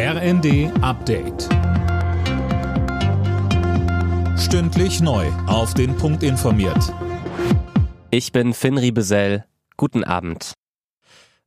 RND Update. Stündlich neu. Auf den Punkt informiert. Ich bin Finn Riebesell. Guten Abend.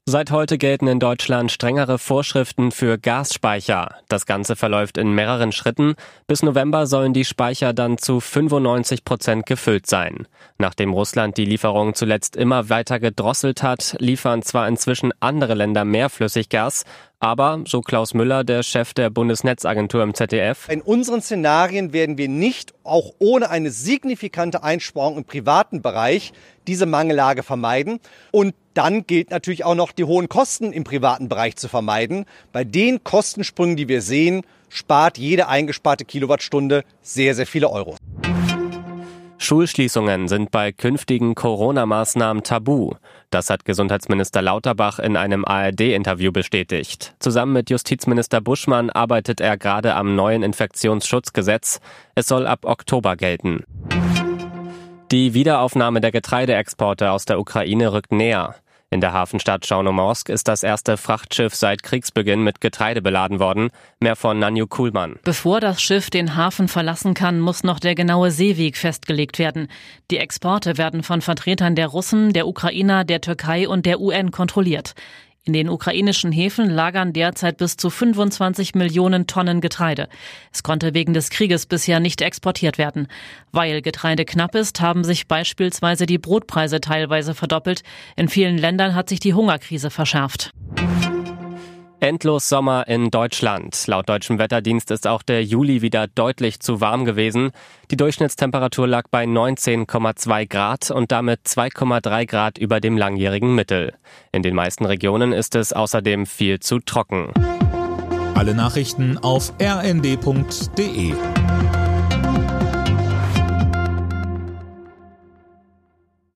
Seit heute gelten in Deutschland strengere Vorschriften für Gasspeicher. Das Ganze verläuft in mehreren Schritten. Bis November sollen die Speicher dann zu 95 Prozent gefüllt sein. Nachdem Russland die Lieferung zuletzt immer weiter gedrosselt hat, liefern zwar inzwischen andere Länder mehr Flüssiggas, aber, so Klaus Müller, der Chef der Bundesnetzagentur im ZDF, in unseren Szenarien werden wir nicht, auch ohne eine signifikante Einsparung im privaten Bereich, diese Mangellage vermeiden. Und dann gilt natürlich auch noch, die hohen Kosten im privaten Bereich zu vermeiden. Bei den Kostensprüngen, die wir sehen, spart jede eingesparte Kilowattstunde sehr, sehr viele Euro. Schulschließungen sind bei künftigen Corona-Maßnahmen tabu. Das hat Gesundheitsminister Lauterbach in einem ARD-Interview bestätigt. Zusammen mit Justizminister Buschmann arbeitet er gerade am neuen Infektionsschutzgesetz. Es soll ab Oktober gelten. Die Wiederaufnahme der Getreideexporte aus der Ukraine rückt näher. In der Hafenstadt Chaunomorsk ist das erste Frachtschiff seit Kriegsbeginn mit Getreide beladen worden. Mehr von Nanju Kuhlmann. Bevor das Schiff den Hafen verlassen kann, muss noch der genaue Seeweg festgelegt werden. Die Exporte werden von Vertretern der Russen, der Ukrainer, der Türkei und der UN kontrolliert. In den ukrainischen Häfen lagern derzeit bis zu 25 Millionen Tonnen Getreide. Es konnte wegen des Krieges bisher nicht exportiert werden. Weil Getreide knapp ist, haben sich beispielsweise die Brotpreise teilweise verdoppelt. In vielen Ländern hat sich die Hungerkrise verschärft. Endlos Sommer in Deutschland. Laut deutschem Wetterdienst ist auch der Juli wieder deutlich zu warm gewesen. Die Durchschnittstemperatur lag bei 19,2 Grad und damit 2,3 Grad über dem langjährigen Mittel. In den meisten Regionen ist es außerdem viel zu trocken. Alle Nachrichten auf rnd.de